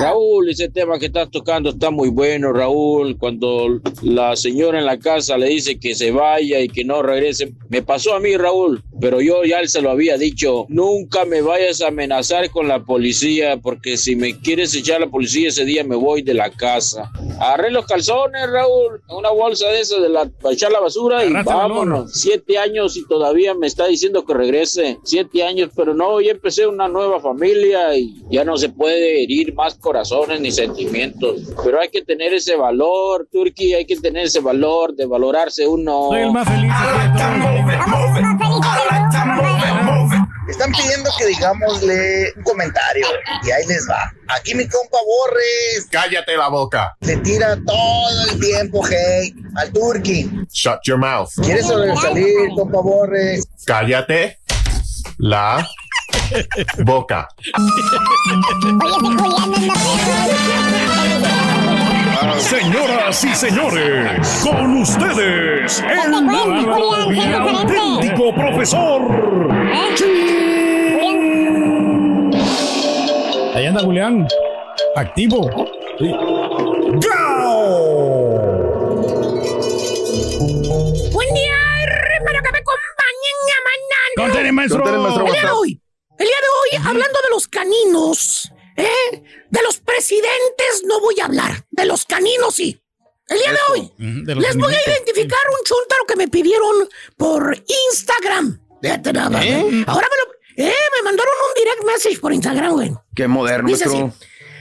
Raúl, ese tema que estás tocando está muy bueno, Raúl. Cuando la señora en la casa le dice que se vaya y que no regrese, me pasó a mí, Raúl, pero yo ya se lo había dicho. Nunca me vayas a amenazar con la policía, porque si me quieres echar la policía ese día me voy de la casa. Agarré los calzones, Raúl, una bolsa de esa de la, para echar la basura y vámonos. Siete años y todavía me está diciendo que regrese. Siete años, pero no, ya empecé una nueva familia y ya no se puede herir más corazones ni sentimientos. Pero hay que tener ese valor, Turquía, hay que tener ese valor de valorarse uno. Soy el más feliz. Están pidiendo que digámosle un comentario y ahí les va. Aquí mi compa Borres. Cállate la boca. Le tira todo el tiempo hate al Turqui. Shut your mouth. ¿Quieres sobresalir, compa Borres? Cállate la boca. Señoras y señores, con ustedes, el auténtico profesor. Ahí anda Julián, activo. Buen día, hermano, que me acompañen Contene, maestro. El día de hoy, el día de hoy, hablando de los caninos, ¿eh? De los presidentes no voy a hablar, de los caninos sí. El día de hoy les voy a identificar un chuntaro que me pidieron por Instagram. Fíjate nada ¿Eh? Ahora me lo. Eh, me mandaron un direct message por Instagram, güey. Qué moderno, Dice así,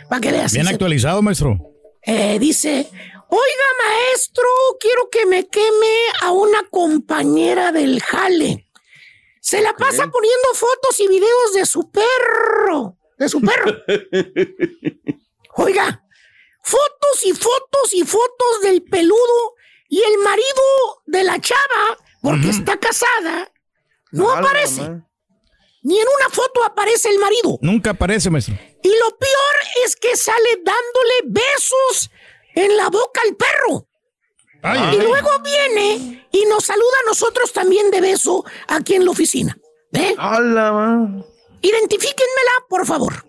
para que veas. Bien dice- actualizado, maestro. eh, dice, oiga maestro, quiero que me queme a una compañera del jale. Se la pasa poniendo fotos y videos de su perro, de su perro. Oiga, fotos y fotos y fotos del peludo y el marido de la chava, porque está casada, no aparece. Ni en una foto aparece el marido. Nunca aparece, maestro. Y lo peor es que sale dándole besos en la boca al perro. Ay, y ay. luego viene y nos saluda a nosotros también de beso aquí en la oficina. ¿Eh? Identifíquenmela, por favor.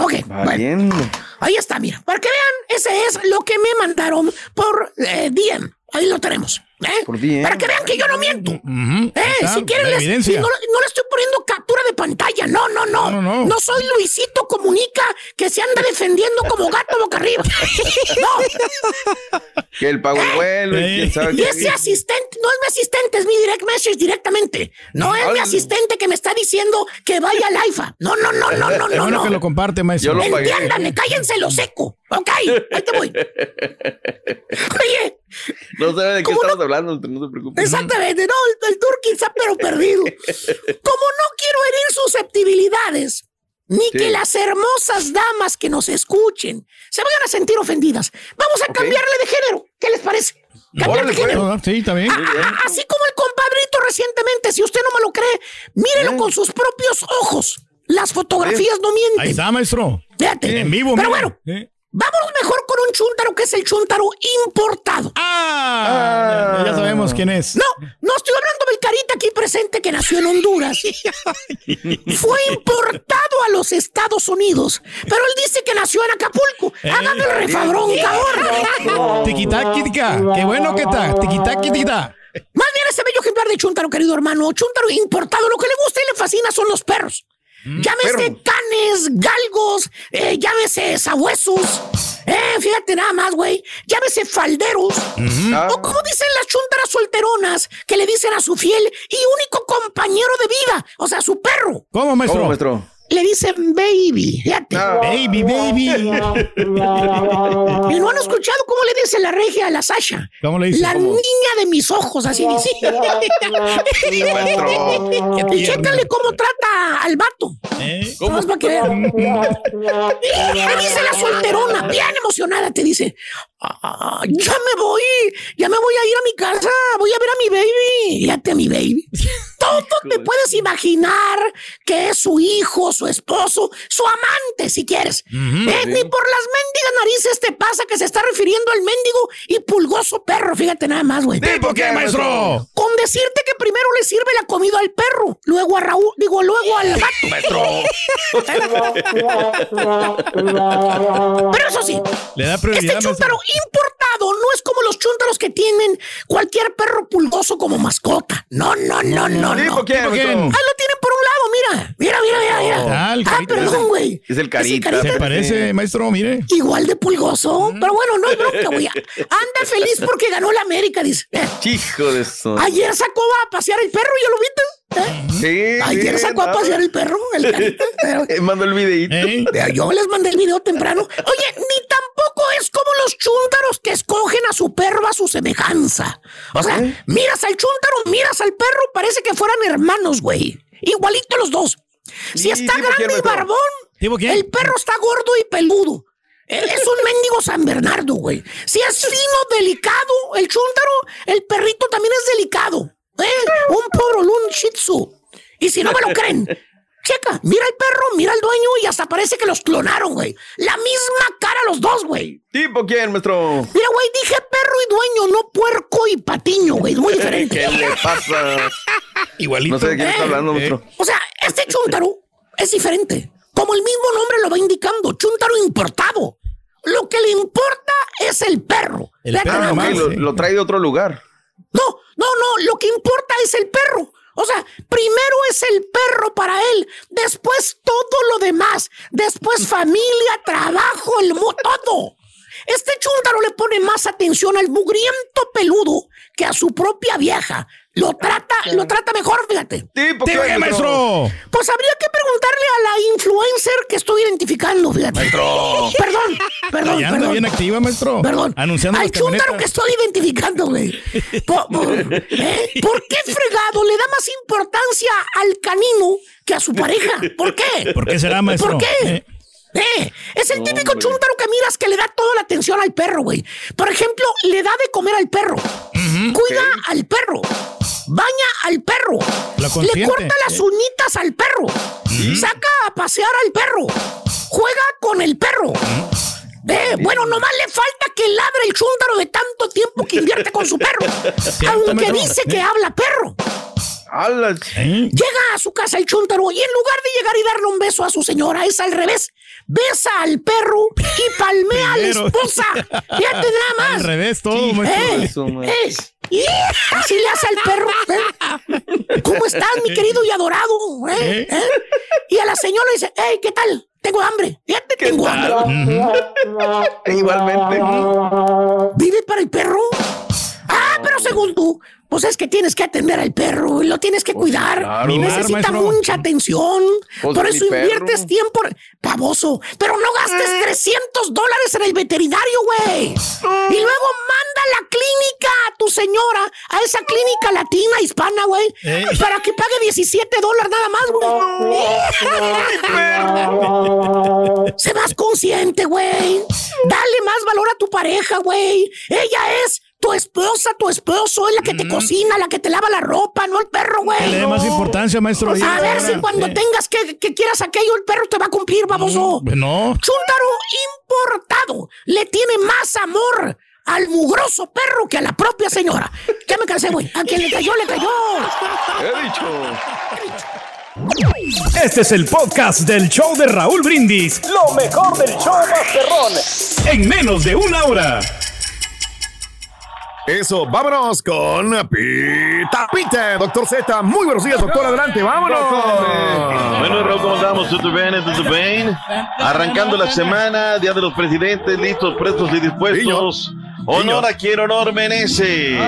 Ok, Valiendo. ahí está, mira. Para que vean, ese es lo que me mandaron por eh, DM. Ahí lo tenemos. ¿Eh? Por. Para que vean que yo no miento. Eh, está, si quieren, les- no, no le estoy poniendo captura de pantalla. No, no, no. No, no, no. soy Luisito Comunica que se anda defendiendo como gato boca arriba. no. Que el pago el vuelo y quién sabe Y ese asistente, no es mi asistente, es mi direct message directamente. No es mi asistente que me está diciendo que vaya al IFA. No, no, no, no, no, no. bueno no. que lo comparte, maestro. Yo lo. Entiéndanme, cállense lo seco. Ok, ahí te voy. Oye, No sabe de qué ¿Cómo estamos hablando, no se preocupe. Exactamente, no, el, el está pero perdido. Como no quiero herir susceptibilidades, ni Sí. que las hermosas damas que nos escuchen se vayan a sentir ofendidas, vamos a cambiarle de género. ¿Qué les parece? Cambiar de género. Ah, Sí, bien. Ah, ah, Así como el compadrito recientemente, si usted no me lo cree, mírelo con sus propios ojos. Las fotografías no mienten. Ahí está, maestro. Fíjate. En vivo, Pero mira. bueno, Eh. Vámonos mejor con un chúntaro que es el chúntaro importado. Ah, ya, ya sabemos quién es. No, no estoy hablando del carita aquí presente que nació en Honduras. Fue importado a los Estados Unidos, pero él dice que nació en Acapulco. Hágame el refabrón, cabrón. Tiquitaquitica. Qué bueno que está. Tiquitaquitica. Más bien ese bello ejemplar de chúntaro, querido hermano. Chúntaro importado. Lo que le gusta y le fascina son los perros. Mm, llámese canes, galgos, eh, llámese sabuesos. Eh, fíjate nada más, güey. Llámese falderos. O como dicen las chuntaras solteronas que le dicen a su fiel y único compañero de vida, o sea, su perro. ¿Cómo, maestro? ¿Cómo, maestro? Le dicen baby, fíjate. Ah. Baby, baby. ¿Y no han escuchado cómo le dice la regia a la Sasha? ¿Cómo le dice? La ¿Cómo? niña de mis ojos, así dice. y chécale cómo trata al vato. ¿Eh? ¿Cómo? para que vean. Dice la solterona, bien emocionada, te dice, "Ah, ya me voy, ya me voy a ir a mi casa, voy a ver a mi baby. Fíjate a mi baby. Todo te puedes imaginar que es su hijo, su esposo, su amante, si quieres. Eh, Sí. Ni por las mendigas narices te pasa que se está refiriendo al mendigo y pulgoso perro. Fíjate nada más, güey. ¿Tipo qué, maestro? Con decirte que primero le sirve la comida al perro, luego a Raúl, digo, luego al gato. Pero eso sí, Le da este prioridad, maestro. chúntaro importado no es como los chúntaros que tienen cualquier perro pulgoso como mascota. No, no, no, no, ¿Tipo no. quién, ¿Tipo maestro? quién? Ahí lo tienen por un lado, mira. Mira, mira, mira, mira. Ah, Ah, carita. perdón, güey. Es el carita. Se parece, maestro, mire. Igual de pulgoso. Pero bueno, no hay bronca, güey. Anda feliz porque ganó la América, dice. Hijo de eso. Ayer sacó a pasear el perro, ¿ya lo viste? ¿Eh? Sí, Ayer sí, sacó a no. pasear el perro, el carita. Eh, Mando el videíto. ¿Eh? Yo les mandé el video temprano. Oye, ni tampoco es como los chúntaros que escogen a su perro a su semejanza. O sea, miras al chúntaro, miras al perro, parece que fueran hermanos, güey. Igualito los dos. Si ¿Y está grande y barbón, el perro está gordo y peludo. Es un mendigo San Bernardo, güey. Si es fino, delicado, el chúntaro, el perrito también es delicado. ¿eh? Un pobrolún shih tzu. Y si no me lo creen, checa, mira el perro, mira el dueño y hasta parece que los clonaron, güey. La misma cara los dos, güey. ¿Tipo quién, maestro? Mira, güey, dije perro y dueño, no puerco y patiño, güey. Es muy diferente. ¿Qué le pasa? Igualito. No sé de quién está Eh, hablando, eh. maestro. O sea, este chúntaro es diferente. Como el mismo nombre lo va indicando, chúntaro importado. Lo que le importa es el perro. El perro nada Ah, más. lo, lo trae de otro lugar. No, no, no, lo que importa es el perro. O sea, primero es el perro para él, después todo lo demás, después familia, trabajo, el todo. Este chúntaro le pone más atención al mugriento peludo que a su propia vieja. Lo trata, lo trata mejor, fíjate. ¿Tipo ¿Tipo qué, maestro? Pues habría que preguntarle a la influencer que estoy identificando, fíjate. Maestro. Perdón, perdón, Ahí anda perdón. bien activa, maestro. Perdón. Anunciando Al chúntaro que estoy identificando, güey. Po- po- ¿eh? ¿Por qué fregado le da más importancia al canino que a su pareja? ¿Por qué? ¿Por qué será, maestro? ¿Por qué? Eh. Es el típico Hombre. chúntaro que miras que le da toda la atención al perro, güey. Por ejemplo, le da de comer al perro. Cuida al perro. Baña al perro. Le corta las uñitas al perro. Saca a pasear al perro. Juega con el perro. Eh, bueno, nomás le falta que ladre el chúntaro de tanto tiempo que invierte con su perro. Aunque dice que habla perro. ¿Eh? Llega a su casa el chúntaro y en lugar de llegar y darle un beso a su señora, es al revés. Besa al perro y palmea a la esposa. Fíjate nada más. Al revés todo, maestro. Eh, Eso. Y así le hace al perro. ¿eh? ¿Cómo estás, mi querido y adorado? ¿Eh? ¿Eh? Y a la señora le dice, hey, ¿qué tal? Tengo hambre. Fíjate, tengo hambre. Igualmente. ¿Vive para el perro? Ah, pero según tú, pues es que tienes que atender al perro y lo tienes que cuidar. claro. y necesita maestro. mucha atención. Pues Por eso perro. inviertes tiempo. Pavoso. Pero no gastes 300 dólares en el veterinario, güey. Y luego manda a la clínica a tu señora, a esa clínica latina, hispana, güey, Ey. para que pague 17 dólares nada más, güey. Sé más consciente, güey. Dale más valor a tu pareja, güey. Ella es tu esposa, tu esposo, es la que te cocina, la que te lava la ropa, no el perro, Que le güey. dé más importancia, maestro. ahí A ver si cuando tengas que, que quieras aquello, el perro te va a cumplir, baboso. No. Chúntaro importado le tiene más amor al mugroso perro que a la propia señora. Ya me cansé, güey. A quien le cayó, le cayó. He dicho. Este es el podcast del show de Raúl Brindis. Lo mejor del show Masterrón. En menos de una hora. Eso, vámonos con Pita Pita, doctor Z. Muy buenos días, doctor. Adelante, vámonos. Bueno, Raúl, ¿cómo estamos? ¿Todo bien? ¿Todo bien? Arrancando la semana, Día de los Presidentes, listos, prestos y dispuestos. Honor a quien honor merece.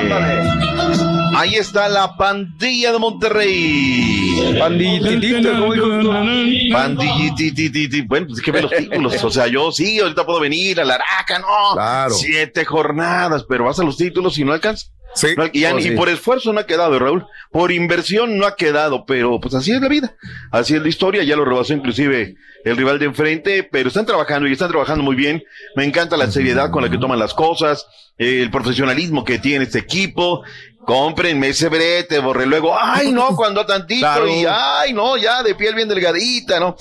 Ahí está la pandilla de Monterrey. Pandillititito, ¿cómo dijo? Pandillititititi. Bueno, pues es que ve los títulos. O sea, yo sí, ahorita puedo venir a la Araca, no. Claro. Siete jornadas, pero vas a los títulos y no alcanzas. Sí. No, y, ya Oh, ni sí. por esfuerzo no ha quedado, Raúl. Por inversión no ha quedado, pero pues así es la vida. Así es la historia. Ya lo rebasó inclusive el rival de enfrente, pero están trabajando y están trabajando muy bien. Me encanta la seriedad con la que toman las cosas, el profesionalismo que tiene este equipo. Cómprenme ese brete, borre luego. Ay, no, cuando tantito. Claro. Y ay, no, ya de piel bien delgadita, ¿no?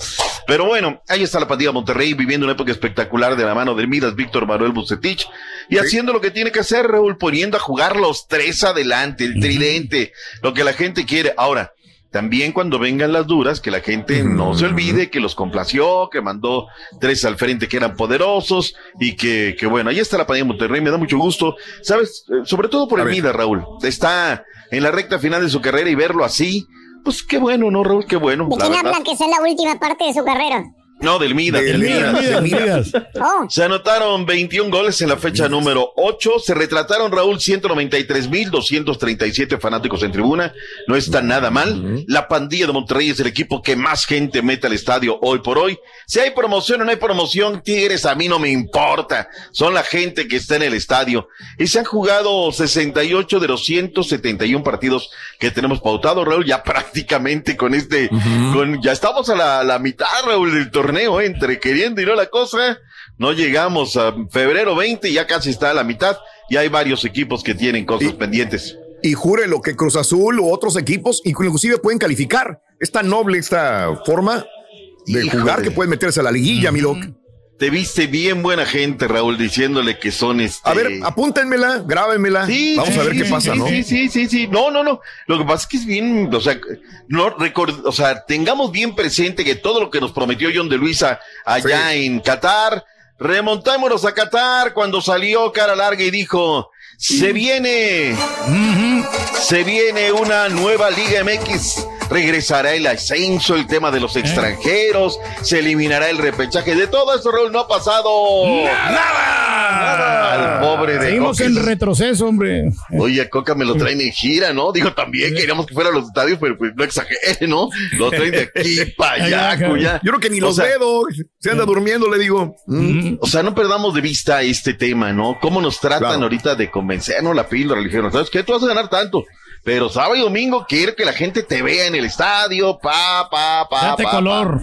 Pero bueno, ahí está la pandilla Monterrey viviendo una época espectacular de la mano de Midas, Víctor Manuel Bucetich y haciendo lo que tiene que hacer, Raúl, poniendo a jugar los tres adelante, el tridente, lo que la gente quiere. Ahora, también cuando vengan las duras, que la gente no se olvide que los complació, que mandó tres al frente que eran poderosos y que, que bueno, ahí está la pandilla Monterrey, me da mucho gusto, ¿sabes? Eh, Sobre todo por el Midas, Raúl. Está en la recta final de su carrera y verlo así, pues qué bueno, ¿no, Raúl? Qué bueno. ¿De la quién verdad. hablan que es la última parte de su carrera? No, del Midas. Del del Midas, Midas, del del Midas. Oh, Se anotaron 21 goles en la fecha número 8. Se retrataron, Raúl, 193.237 fanáticos en tribuna. No está nada mal. La pandilla de Monterrey es el equipo que más gente mete al estadio hoy por hoy. Si hay promoción o no hay promoción, Tigres, a mí no me importa. Son la gente que está en el estadio. Y se han jugado 68 de los 171 partidos que tenemos pautado, Raúl, ya prácticamente con este, con, ya estamos a la, la mitad, Raúl, del torneo, ¿eh? entre queriendo y no la cosa. No llegamos a febrero 20, ya casi está a la mitad, y hay varios equipos que tienen cosas pendientes. Y júrelo que Cruz Azul u otros equipos inclusive pueden calificar. Es tan noble esta forma de Híjole. jugar que pueden meterse a la liguilla, mi loc. Te viste bien buena gente, Raúl, diciéndole que son este. A ver, apúntenmela, grábenmela. Sí, Vamos sí, a ver sí, qué pasa, ¿no? Sí, sí, sí, sí. No, no, no. Lo que pasa es que es bien, o sea, no record, o sea, tengamos bien presente que todo lo que nos prometió John de Luisa allá en Qatar, remontámonos a Qatar cuando salió cara larga y dijo, se viene, se viene una nueva Liga MX. Regresará el ascenso, el tema de los extranjeros, se eliminará el repechaje. De todo eso, Raúl, no ha pasado nada. Al pobre de Seguimos en retroceso, hombre. Oye, Coca me lo traen en gira, ¿no? Digo, también queríamos que fuera a los estadios, pero pues no exagere, ¿no? Lo traen de aquí para allá, cuya. Yo creo que ni O los sea, dedos. Se anda durmiendo, le digo. Mm. O sea, no perdamos de vista este tema, ¿no? Cómo nos tratan Claro. ahorita de convencernos la píldora, le dijeron, ¿sabes qué? Tú vas a ganar tanto. Pero sábado y domingo quiero que la gente te vea en el estadio, pa, pa, pa, Date pa, color.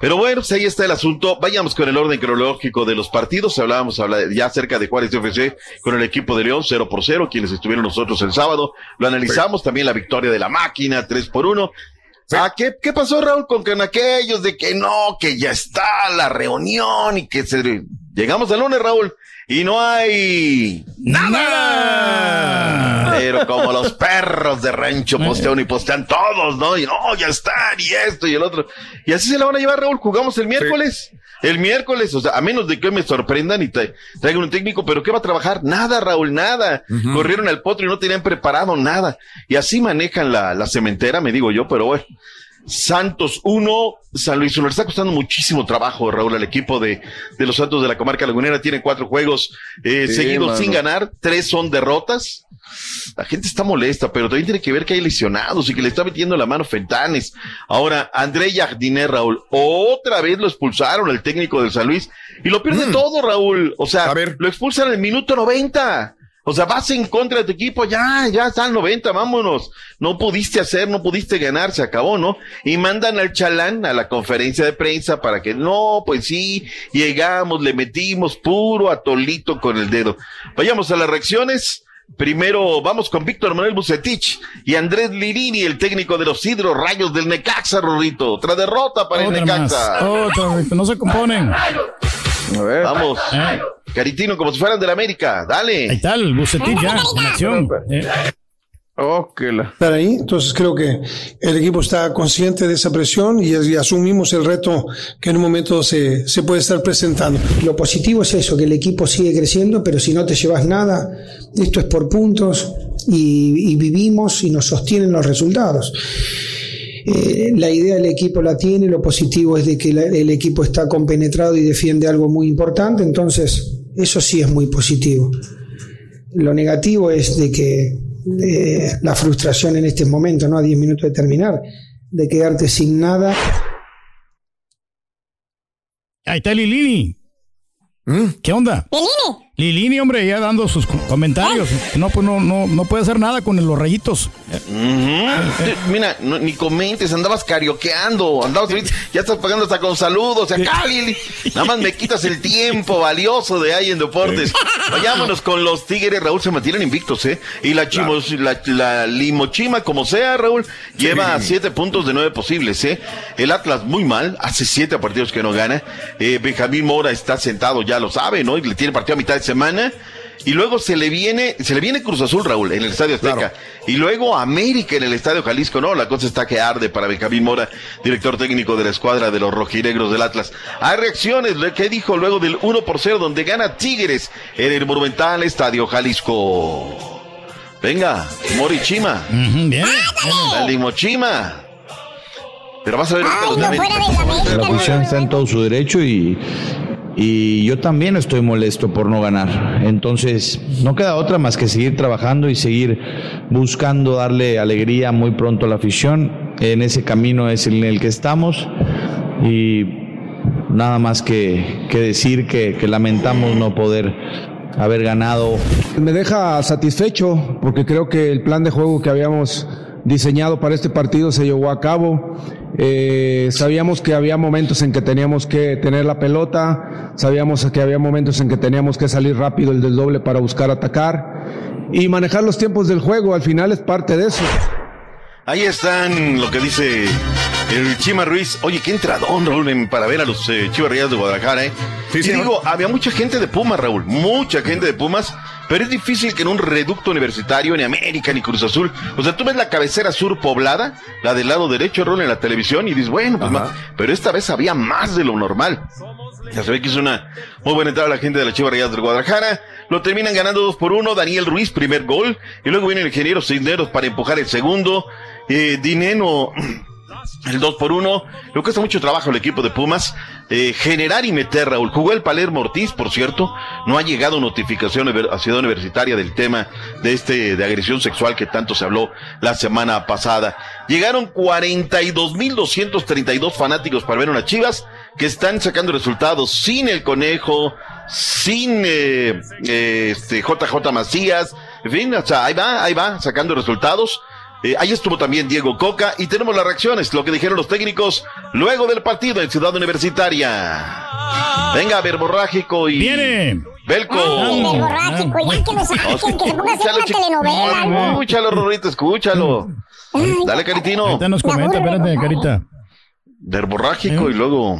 Pero bueno, pues ahí está el asunto. Vayamos con el orden cronológico de los partidos. Hablábamos ya acerca de Juárez FC con el equipo de León 0 por 0, quienes estuvieron nosotros el sábado. Lo analizamos también la victoria de la máquina 3 por 1. Ah, ¿qué, ¿Qué pasó, Raúl, con, con aquellos de que no, que ya está la reunión y que se... Llegamos al lunes, Raúl, y no hay nada. Pero como los perros de rancho postean y postean todos, ¿no? Y no, ya están, y esto y el otro. Y así se la van a llevar, Raúl. Jugamos el miércoles. El miércoles, o sea, a menos de que me sorprendan y traigan un técnico, pero ¿qué va a trabajar? Nada, Raúl, nada. Corrieron al potro y no tenían preparado nada. Y así manejan la, la cementera, me digo yo, pero bueno. Santos 1, San Luis 1. Le está costando muchísimo trabajo, Raúl, al equipo de, de los Santos de la Comarca Lagunera. Tiene cuatro juegos eh, Sí, seguidos mano. sin ganar, tres son derrotas. La gente está molesta, pero también tiene que ver que hay lesionados y que le está metiendo la mano Fentanes. Ahora, André Jardiner, Raúl, otra vez lo expulsaron el técnico del San Luis y lo pierde todo, Raúl. O sea, lo expulsan en el minuto 90. O sea, vas en contra de tu equipo, ya, ya está al 90, vámonos. No pudiste hacer, no pudiste ganar, se acabó, ¿no? Y mandan al chalán a la conferencia de prensa para que, no, pues sí, llegamos, le metimos puro atolito con el dedo. Vayamos a las reacciones. Primero vamos con Víctor Manuel Bucetich y Andrés Lirini, el técnico de los Hidro Rayos del Necaxa, Rorrito. Otra derrota para el Otra más. Necaxa. Otra, no se componen. Vamos. Caritino, como si fueran del América. Dale. Ahí está el Bucetich ya, en acción. Eh, estar ahí. Entonces creo que el equipo está consciente de esa presión y, y asumimos el reto que en un momento se, se, puede estar presentando. Lo positivo es eso, que el equipo sigue creciendo, pero si no te llevas nada, esto es por puntos y, y vivimos y nos sostienen los resultados. Eh, la idea del equipo la tiene, lo positivo es de que la, el equipo está compenetrado y defiende algo muy importante, entonces eso sí es muy positivo. Lo negativo es de que eh, la frustración en este momento, ¿no? A 10 minutos de terminar, de quedarte sin nada. Ahí está Lilini. ¿Qué onda? Lilini. Lilini, hombre, ya dando sus comentarios. No, pues no, no, no puede hacer nada con los rayitos. Mira, ni comentes, andabas carioqueando, andabas, ya estás pagando hasta con saludos. Acá, Lili, nada más me quitas el tiempo valioso de ahí en deportes. Vayámonos con los Tigres, Raúl, se mantienen invictos, ¿eh? Y la, chimos, la, Limochima, como sea, Raúl, lleva siete puntos de nueve posibles, ¿eh? El Atlas muy mal, hace siete partidos que no gana. Eh, Benjamín Mora está sentado, ya lo sabe, ¿no? Y le tiene partido a mitad de semana. Y luego se le viene, se le viene Cruz Azul, Raúl, en el Estadio Azteca. Y luego América en el Estadio Jalisco. No, la cosa está que arde para Benjamín Mora, director técnico de la escuadra de los rojinegros del Atlas. Hay reacciones, ¿qué dijo luego del 1 por 0 donde gana Tigres en el Monumental Estadio Jalisco? Venga, Morichima. bien. La Limochima. Pero vas a ver. la posición está en todo su derecho y y yo también estoy molesto por no ganar. Entonces, no queda otra más que seguir trabajando y seguir buscando darle alegría muy pronto a la afición. En ese camino es en el que estamos y nada más que, decir que, que lamentamos no poder haber ganado. Me deja satisfecho porque creo que el plan de juego que habíamos diseñado para este partido se llevó a cabo. Eh, sabíamos que había momentos en que teníamos que tener la pelota, sabíamos que había momentos en que teníamos que salir rápido el del doble para buscar atacar y manejar los tiempos del juego. Al final es parte de eso. Ahí están lo que dice el Chima Ruiz. Oye, qué entradón, Raúl, para ver a los eh, Chivas de Guadalajara, ¿eh? Sí, y digo, había mucha gente de Pumas, Raúl, mucha gente de Pumas pero es difícil que en un reducto universitario, ni América, ni Cruz Azul, o sea, tú ves la cabecera sur poblada, la del lado derecho, Rol, en la televisión, y dices, bueno, pues más, pero esta vez había más de lo normal. Ya se ve que es una muy buena entrada la gente de la Chiva Rayadas del Guadalajara. Lo terminan ganando dos por uno. Daniel Ruiz, primer gol. Y luego viene el ingeniero Cisneros para empujar el segundo. Eh, Dineno el 2 por 1. Le cuesta mucho trabajo al equipo de Pumas eh, generar y meter, Raúl. Jugó el Palermo Ortiz, por cierto. No ha llegado notificación a Ciudad Universitaria del tema de este, de agresión sexual que tanto se habló la semana pasada. Llegaron 42.232 fanáticos para ver unas chivas que están sacando resultados sin el conejo, sin eh, eh, este JJ Macías. En fin, o sea, ahí va, ahí va, sacando resultados. Eh, ahí estuvo también Diego Coca y tenemos las reacciones, lo que dijeron los técnicos luego del partido en Ciudad Universitaria. Venga, verborrágico y. ¡Viene! Belco. verborrágico, ya que lo saquen, que se ponga a hacer una telenovela. Escúchalo, Rorrito, escúchalo. Dale, Caritino. Ahorita nos comenta, espérate, Carita. Verborrágico y luego.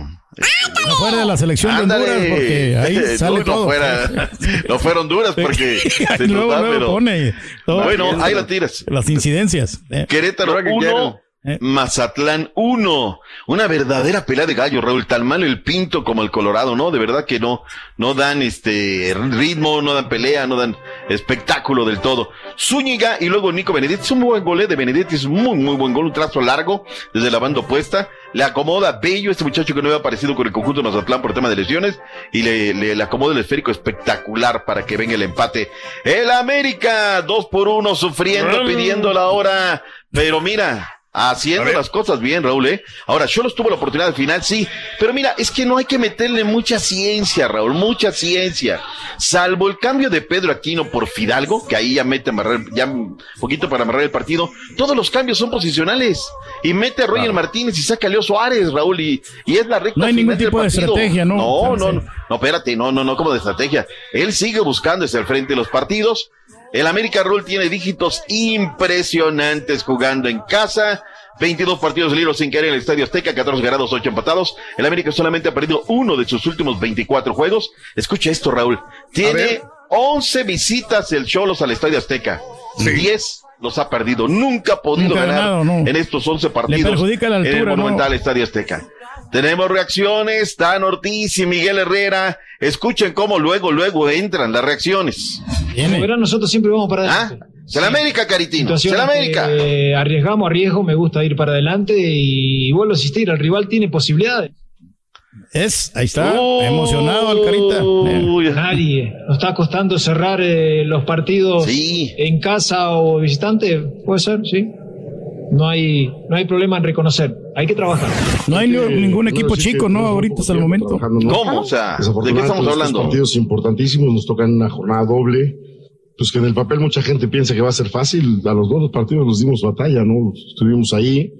No fuera de la selección de Honduras porque ahí sale todo. Fuera, no fuera Honduras porque se luego, da, pero... pone bueno, ahí la tiras. Las incidencias. Eh. Querétaro 1, eh. Mazatlán 1. Una verdadera pelea de gallo, Raúl. Tan mal el Pinto como el Colorado, ¿no? De verdad que no, no dan este ritmo, no dan pelea, no dan espectáculo del todo. Zúñiga y luego Nico Benedetti. Es un buen gol de Benedetti, es muy, muy buen gol. Un trazo largo desde la banda opuesta. Le acomoda bello este muchacho que no había aparecido con el conjunto Mazatlán por tema de lesiones. Y le, le, acomoda el esférico espectacular para que venga el empate. El América, dos por uno, sufriendo, pidiendo la hora. Pero mira, Haciendo las cosas bien, Raúl, ¿eh? Ahora, Cholos tuvo la oportunidad al final, sí, pero mira, es que no hay que meterle mucha ciencia, Raúl, mucha ciencia. Salvo el cambio de Pedro Aquino por Fidalgo, que ahí ya mete amarrar, ya un poquito para amarrar el partido, todos los cambios son posicionales. Y mete a Roger Martínez y saca a Leo Suárez, Raúl, y, y es la recta No hay ningún tipo de estrategia, ¿no? No, no, no, no, espérate, no, no, no, como de estrategia. Él sigue buscando desde el frente de los partidos el América Rule tiene dígitos impresionantes jugando en casa. 22 partidos libro sin querer en el Estadio Azteca, 14 ganados, 8 empatados. El América solamente ha perdido uno de sus últimos 24 juegos. Escucha esto, Raúl. Tiene 11 visitas el Cholos al Estadio Azteca. 10 los ha perdido. Nunca ha podido ganar en estos 11 partidos. Le perjudica la altura, en el Monumental Estadio Azteca. Tenemos reacciones, Dan Ortiz y Miguel Herrera. Escuchen cómo luego, luego entran las reacciones. Como verán, nosotros siempre vamos para adelante. ¿Ah? Se la América, Caritino. Se la América. arriesgamos, arriesgo, me gusta ir para adelante y vuelvo a asistir. El rival tiene posibilidades. Es, ahí está, emocionado Alcarita. Nadie. Nos está costando cerrar eh, los partidos en casa o visitante. Puede ser, sí. No hay, no hay problema en reconocer. Hay que trabajar. No hay ningún equipo chico, ¿no? Ahorita hasta el momento. ¿Cómo? O sea, ¿de qué estamos hablando? partidos importantísimos nos tocan una jornada doble. Pues que en el papel mucha gente piensa que va a ser fácil. A los dos partidos nos dimos batalla, ¿no? Estuvimos ahí,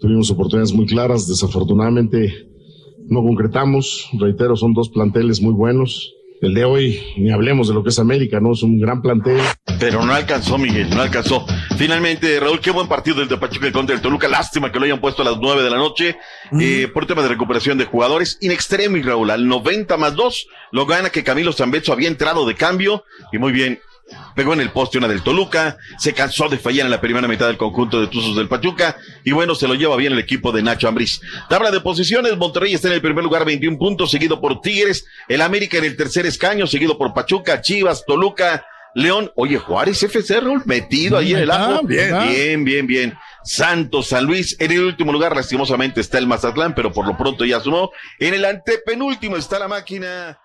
tuvimos oportunidades muy claras. Desafortunadamente no concretamos. Reitero, son dos planteles muy buenos. El de hoy, ni hablemos de lo que es América, ¿no? Es un gran plantel. Pero no alcanzó, Miguel, no alcanzó. Finalmente, Raúl, qué buen partido del de Pachuca contra el Toluca. Lástima que lo hayan puesto a las nueve de la noche eh, por tema de recuperación de jugadores. In extremo, y Raúl, al 90 más 2, lo gana que Camilo Zambezo había entrado de cambio. Y muy bien, pegó en el poste una del Toluca, se cansó de fallar en la primera mitad del conjunto de Tuzos del Pachuca y bueno, se lo lleva bien el equipo de Nacho Ambriz. Tabla de posiciones, Monterrey está en el primer lugar, 21 puntos, seguido por Tigres, el América en el tercer escaño, seguido por Pachuca, Chivas, Toluca, León, oye, Juárez FC, Raúl, metido ahí en el ajo. Bien, bien, bien, bien. Santos, San Luis, en el último lugar, lastimosamente está el Mazatlán, pero por lo pronto ya sumó. En el antepenúltimo está la máquina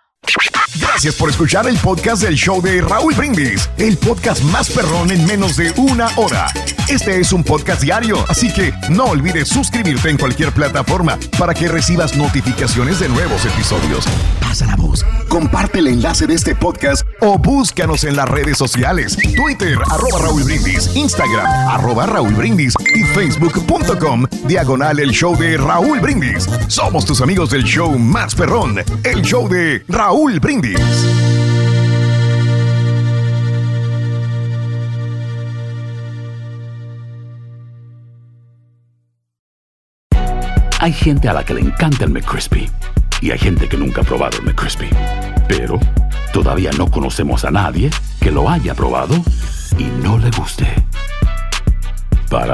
Gracias por escuchar el podcast del show de Raúl Brindis, el podcast más perrón en menos de una hora. Este es un podcast diario, así que no olvides suscribirte en cualquier plataforma para que recibas notificaciones de nuevos episodios. Pasa la voz, comparte el enlace de este podcast o búscanos en las redes sociales, Twitter, arroba Raúl Brindis, Instagram, arroba Raúl Brindis y facebook.com, diagonal el show de Raúl Brindis. Somos tus amigos del show más perrón, el show de Raúl Brindis. Hay gente a la que le encanta el McCrispy y hay gente que nunca ha probado el McCrispy. Pero todavía no conocemos a nadie que lo haya probado y no le guste. Pa.